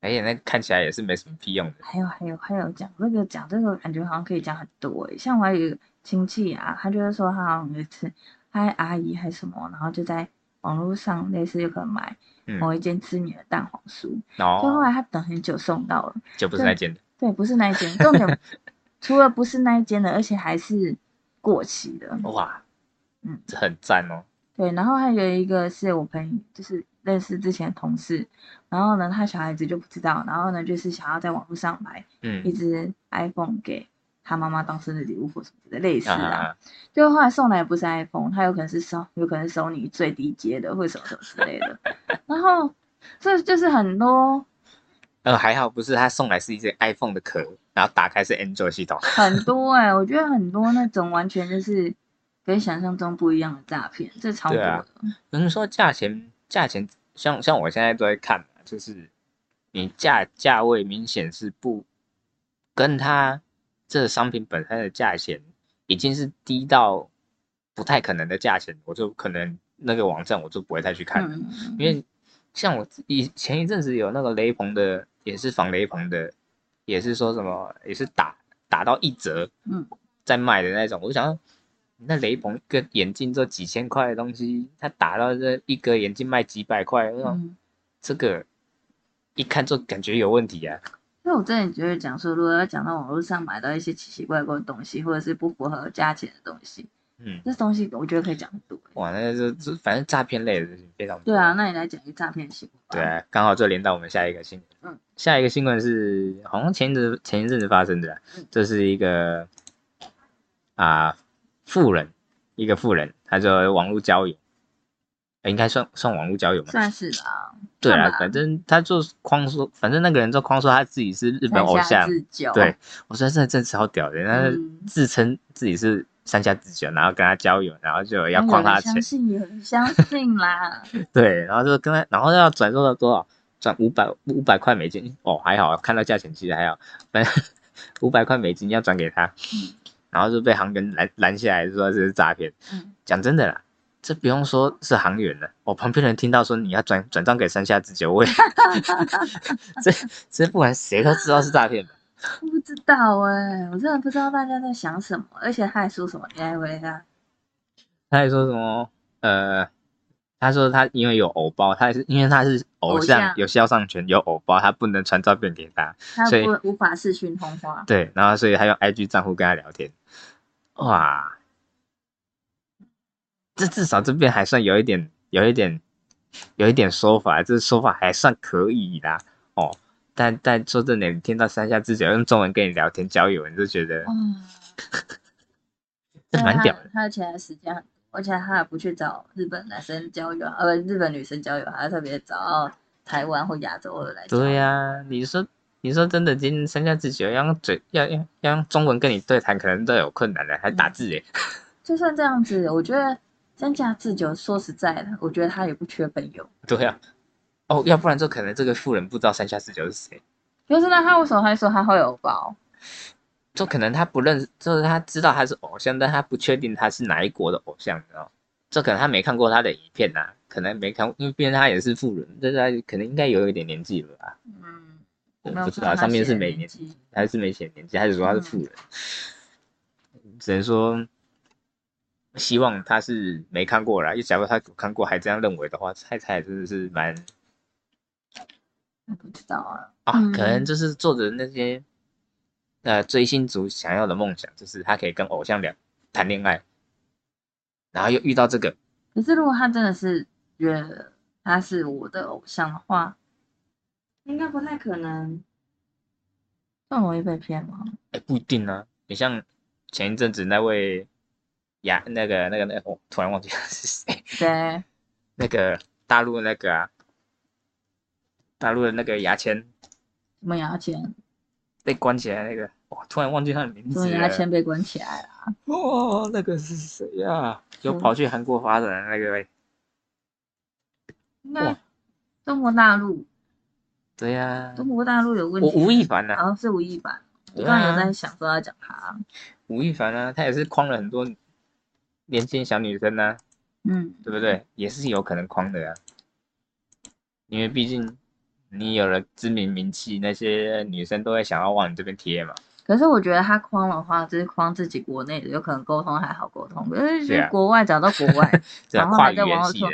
而且那看起来也是没什么屁用的。还有还有还有讲这个讲这个，感觉好像可以讲很多诶。像我还有一个亲戚啊，他就是说他好像有一次，他阿姨还是什么，然后就在网络上类似就可能买嗯，某一间知名的蛋黄酥，然就后后来他等很久送到了。就不是那间的，对，不是那一间，重点除了不是那一间的，而且还是过期的。哇，嗯这很赞哦。对，然后还有一个是我朋友，就是认识之前的同事，然后呢，他小孩子就不知道，然后呢，就是想要在网络上买一嗯，只 iPhone 给他妈妈当生日礼物或什么的类似啊，啊，就后来送来不是 iPhone，他有可能是收，有可能是收你最低阶的或者什么什么之类的，然后这就是很多呃，还好不是他送来是一只 iPhone 的壳，然后打开是 Android 系统。很多哎、我觉得很多那种完全就是跟想象中不一样的诈骗，这超多的。啊有人说价钱，价钱像像我现在都在看嘛，就是你价价位明显是不跟它这商品本身的价钱已经是低到不太可能的价钱，我就可能那个网站我就不会再去看了，嗯，因为像我以前一阵子有那个雷朋的，也是防雷朋的，也是说什么也是打打到一折，嗯，在卖的那种，我就想说。那雷朋一个眼镜做几千块的东西，他打到这一个眼镜卖几百块，我想嗯，这个一看就感觉有问题啊。因为我真的觉得讲说，如果要讲到网络上买到一些奇奇怪怪的东西，或者是不符合价钱的东西，嗯，这东西我觉得可以讲很多欸。哇，那就就反正诈骗类的非常多。对啊，那你来讲一个诈骗新闻吧。对啊，刚好就连到我们下一个新闻。嗯，下一个新闻是好像前一阵前一阵子发生的啊，嗯这是一个啊富人，一个富人，他就网络交友，呃应该算算网络交友嘛。算是啦。对啊反正他就框说，反正那个人就框说他自己是日本偶像，对，我说真的真超屌的，他嗯自称自己是三下自酒，然后跟他交友，然后就要有框他的钱人相，信，有人相信啦。对，然后就跟他，然后要转多少多少，转五百五百块美金，哦还好，看到价钱其实还好，反正 五百块美金要转给他，嗯然后就被航员拦拦下来，说这是诈骗。嗯，讲真的啦，这不用说是航员了，我、旁边人听到说你要转转账给山下智久，我也 这这不管谁都知道是诈骗的。我不知道哎、我真的不知道大家在想什么，而且他还说什么？你还以为他他还说什么？呃，他说他因为有偶包，他是因为他是偶像，有肖像权，有偶包，他不能传照片给他。他所以不无法视讯通话？对，然后所以他用 IG 账户跟他聊天。哇，这至少这边还算有一点，有一点，有一点说法，这说法还算可以啦。哦，但但说真的，你听到山下智久用中文跟你聊天交友，你就觉得嗯，这蛮屌的。他的钱还时间很多，而且他也不去找日本男生交友，呃，日本女生交友，还特别找台湾或亚洲的来。对呀，你说你说真的，今天三下自酒要用嘴要要要用中文跟你对谈，可能都有困难的，还打字哎。就算这样子，我觉得三下自久，说实在的，我觉得他也不缺朋友。对啊，哦，要不然就可能这个富人不知道三下自久是谁。就是那他为什么还说他会有包？就可能他不认识，就是他知道他是偶像，但他不确定他是哪一国的偶像，你知道？这可能他没看过他的影片呐，可能没看，因为毕竟他也是富人，但是他可能应该有一点年纪了吧？嗯，不知道上面是没年纪还是没写年纪，还是说他是富人？只能说希望他是没看过啦。因为假如他看过还这样认为的话，猜猜真的是蛮不知道啊啊，可能就是作者那些。呃，追星族想要的梦想就是他可以跟偶像聊谈恋爱，然后又遇到这个。可是如果他真的是觉得他是我的偶像的话，应该不太可能这么容易被骗吗？哎，不一定啊。你像前一阵子那位牙那个那个那个，我突然忘记他是谁。对。那个大陆那个啊，大陆的那个牙签。什么牙签？被关起来那个，哇！突然忘记他的名字了。他先被关起来了。哦，那个是谁呀？有跑去韩国发展的那个呗。那中国大陆。对呀。中国大陆有问题。吴亦凡呢？好像是吴亦凡。我刚刚有在想说要讲他。吴亦凡呢？他也是框了很多年轻小女生呢。嗯。对不对？也是有可能框的呀。因为毕竟。你有了知名名气，那些女生都会想要往你这边贴嘛。可是我觉得他框的话，就是框自己国内的，有可能沟通还好沟通。可是去国外找到国外，然后还在网络说，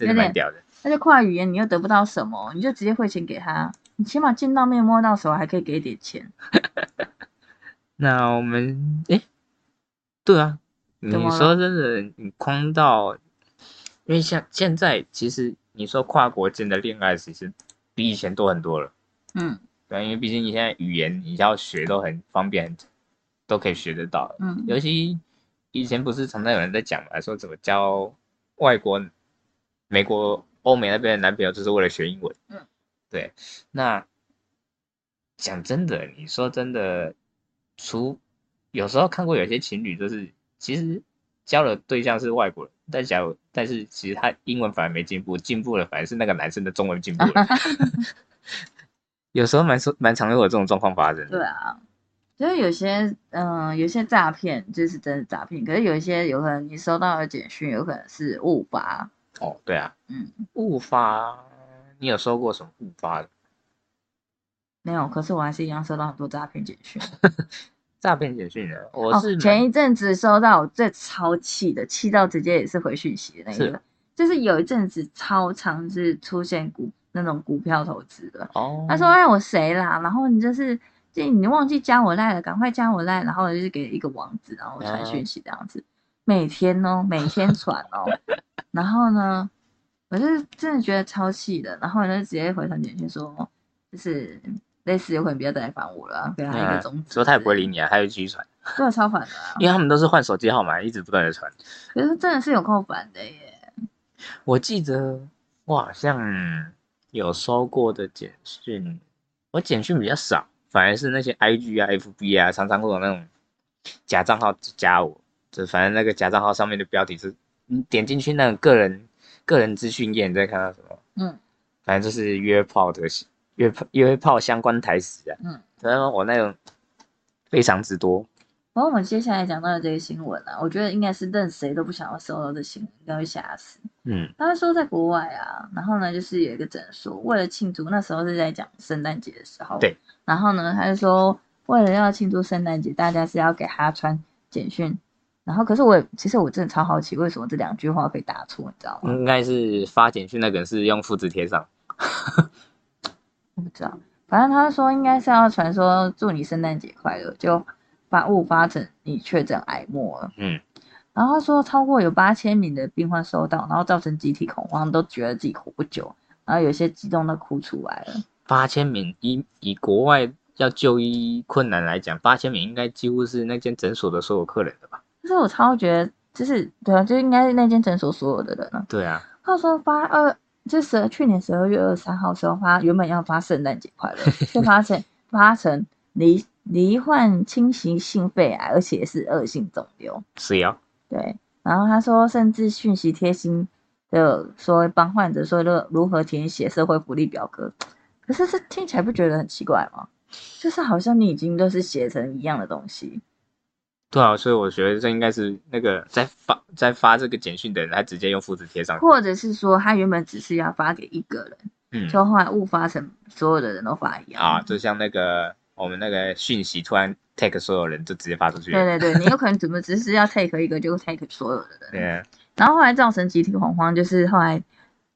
有点屌的。那就跨语言，你又得不到什么，你就直接汇钱给他，你起码见到面摸到手还可以给点钱。那我们哎，对啊，你说真的，你框到，因为像现在其实你说跨国间的恋爱，其实。比以前多很多了，嗯，对，因为毕竟你现在语言你要学都很方便，都可以学得到，嗯，尤其以前不是常常有人在讲嘛，说怎么交外国、美国、欧美那边的男朋友，就是为了学英文，嗯，对，那讲真的，你说真的，除有时候看过有些情侣，就是其实交的对象是外国人。但假如，但是其实他英文反而没进步，进步了反而是那个男生的中文进步了。有时候蛮说蛮常有这种状况发生。对啊，就是有些嗯，有些诈骗就是真的诈骗，可是有一些有可能你收到的简讯有可能是误发。哦，对啊，嗯，误发，你有收过什么误发的？没有，可是我还是一样收到很多诈骗简讯。诈骗简讯的，我是前一阵子收到我最超气的，气到直接也是回讯息的那个，就是有一阵子超长是出现股那种股票投资的，哦，他说哎我谁啦，然后你就是就你忘记加我赖了，赶快加我赖，然后就是给一个网址，然后传讯息这样子，每天哦每天传哦，然后呢，我就是真的觉得超气的，然后我就直接回传简讯说就是。类似有可能不要再来烦我了，给他一个宗旨。说他也不会理你啊，他就继续传。对，超烦的。因为他们都是换手机号码，一直不断的传。可是真的是有够烦的耶。我记得我好像有收过的简讯，我简讯比较少，反而是那些 IG 啊、FB 啊，常常会有那种假账号加我，就反正那个假账号上面的标题是，你点进去那个个人个人资讯页，你再看到什么？嗯，反正就是约炮的。约炮约炮相关台词啊，嗯，然后我那种非常之多。然后我们接下来讲到的这个新闻啊，我觉得应该是任谁都不想要收到的新闻，应该会吓死。嗯，他说在国外啊，然后呢，就是有一个诊所为了庆祝，那时候是在讲圣诞节的时候，对。然后呢，他就说为了要庆祝圣诞节，大家是要给他穿简讯。然后可是我其实我真的超好奇，为什么这两句话可以打错，你知道吗？应该是发简讯那个人是用复制贴上。我不知道，反正他说应该是要传说祝你圣诞节快乐，就把误发成你确诊癌末了。嗯，然后他说超过有八千名的病患收到，然后造成集体恐慌，都觉得自己活不久，然后有些激动的哭出来了。八千名以以国外要就医困难来讲，八千名应该几乎是那间诊所的所有客人的吧？但是我超觉得，就是对啊，就应该是那间诊所所有的人啊。对啊，他说八二，就十去年十二月二十三号的时候发，原本要发圣诞节快乐，却发成 发成罹罹患侵袭性肺癌，而且是恶性肿瘤。是哦，对，然后他说，甚至讯息贴心的说帮患者说如如何填写社会福利表格，可是这听起来不觉得很奇怪吗？就是好像你已经都是写成一样的东西，对啊，所以我觉得这应该是那个在发在发这个简讯的人，他直接用复制贴上去。或者是说他原本只是要发给一个人，嗯就后来误发成所有的人都发一样啊，就像那个我们那个讯息突然 take 所有人就直接发出去。对对对，你有可能怎么只是要 take 一个就 take 所有的人，对啊，然后后来造成集体恐慌，就是后来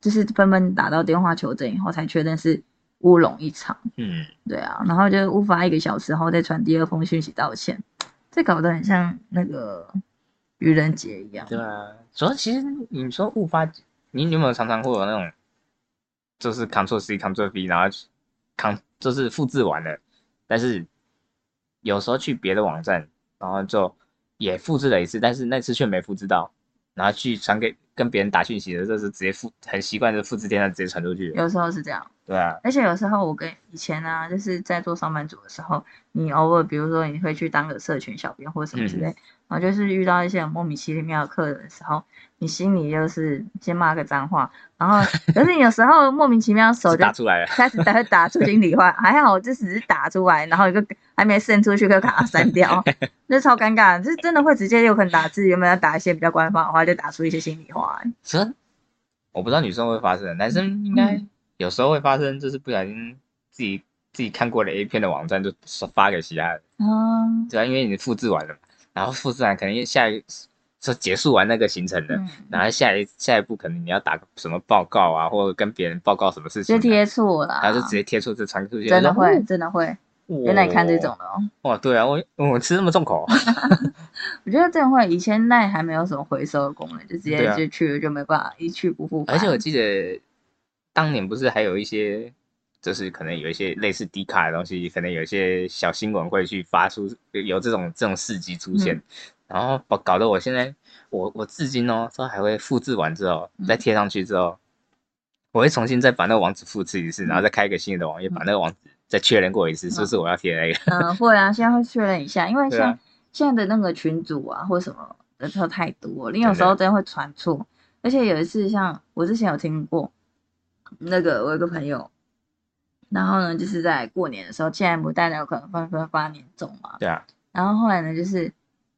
就是纷纷打到电话求证以后才确认是乌龙一场。嗯，对啊，然后就误发一个小时后再传第二封讯息道歉，这搞得很像那个愚人节一样。对啊。主要其实你说误发，你你有没有常常会有那种，就是 Ctrl C Ctrl V，然后 Ctrl 就是复制完了，但是有时候去别的网站，然后就也复制了一次，但是那次却没复制到，然后去传给跟别人打讯息的，就是直接复很习惯的复制贴上直接传出去。有时候是这样，对啊，而且有时候我跟以前啊，就是在做上班族的时候，你偶尔比如说你会去当个社群小编或者什么之类，然后就是遇到一些莫名其妙的客人的时候，你心里就是先骂个脏话，然后 可是你有时候莫名其妙手就打出来了。开始才会打出心里话，还好就只是打出来，然后一个还没渗出去，就把它删掉，那超尴尬，就是真的会直接有可能打字，原本要打一些比较官方的话，就打出一些心里话、我不知道女生会发生，男生应该有时候会发生，就是不小心自己自己看过的 A 片的网站就发给其他人，嗯对啊，因为你复制完了嘛，然后复制完可能下一就结束完那个行程了，嗯，然后下一下一步可能你要打个什么报告啊，或者跟别人报告什么事情啊，就贴错了，然后就直接贴出这传出去，真的会，真的会，后原来你看这种的哦。哇，对啊，我我吃那么重口，我觉得真的会，以前那还没有什么回收的功能，就直接对啊就去了，就没办法一去不复返。而且我记得当年不是还有一些，就是可能有一些类似低卡的东西，可能有一些小新闻会去发出有这种这种事迹出现，嗯。然后搞搞得我现在我我至今哦都还会复制完之后嗯。再贴上去之后，我会重新再把那个网址复制一次，然后再开一个新的网页，把那个网址再确认过一次，是不是我要贴那个？嗯，会啊，现在会确认一下，因为像现在的那个群组啊，或什么的都太多，你有时候真的会传错。而且有一次，像我之前有听过，那个我有个朋友，然后呢，就是在过年的时候，现在不代表可能纷纷发年终嘛，对啊，然后后来呢，就是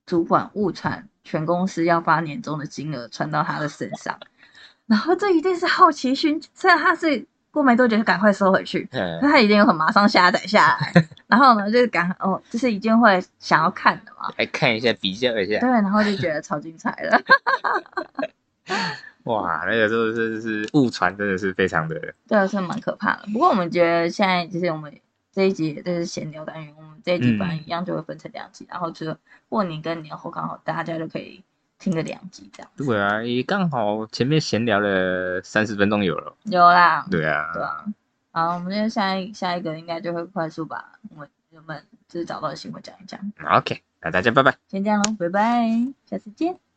主管误传全公司要发年终的金额传到他的身上，然后这一定是好奇心，虽然他是过没多久就赶快收回去，嗯那他一定有很马上下载下来，然后呢，就是赶哦，就是一定会想要看的嘛，来看一下比较一下。对，，然后就觉得超精彩的，哇，那个时候真的是误传，真的是非常的对啊，是蛮可怕的。不过我们觉得现在就是我们这一集就是闲聊单元，我们这一集反正一样就会分成两集，然后就过年跟年后刚好大家就可以听个两集这样。对啊，也刚好前面闲聊了三十分钟有了，有啦，对啊，对啊。好，我们今天下一下一个应该就会快速把我们原本就是找到的新闻讲一讲。OK，那大家拜拜。先这样喽，拜拜，下次见。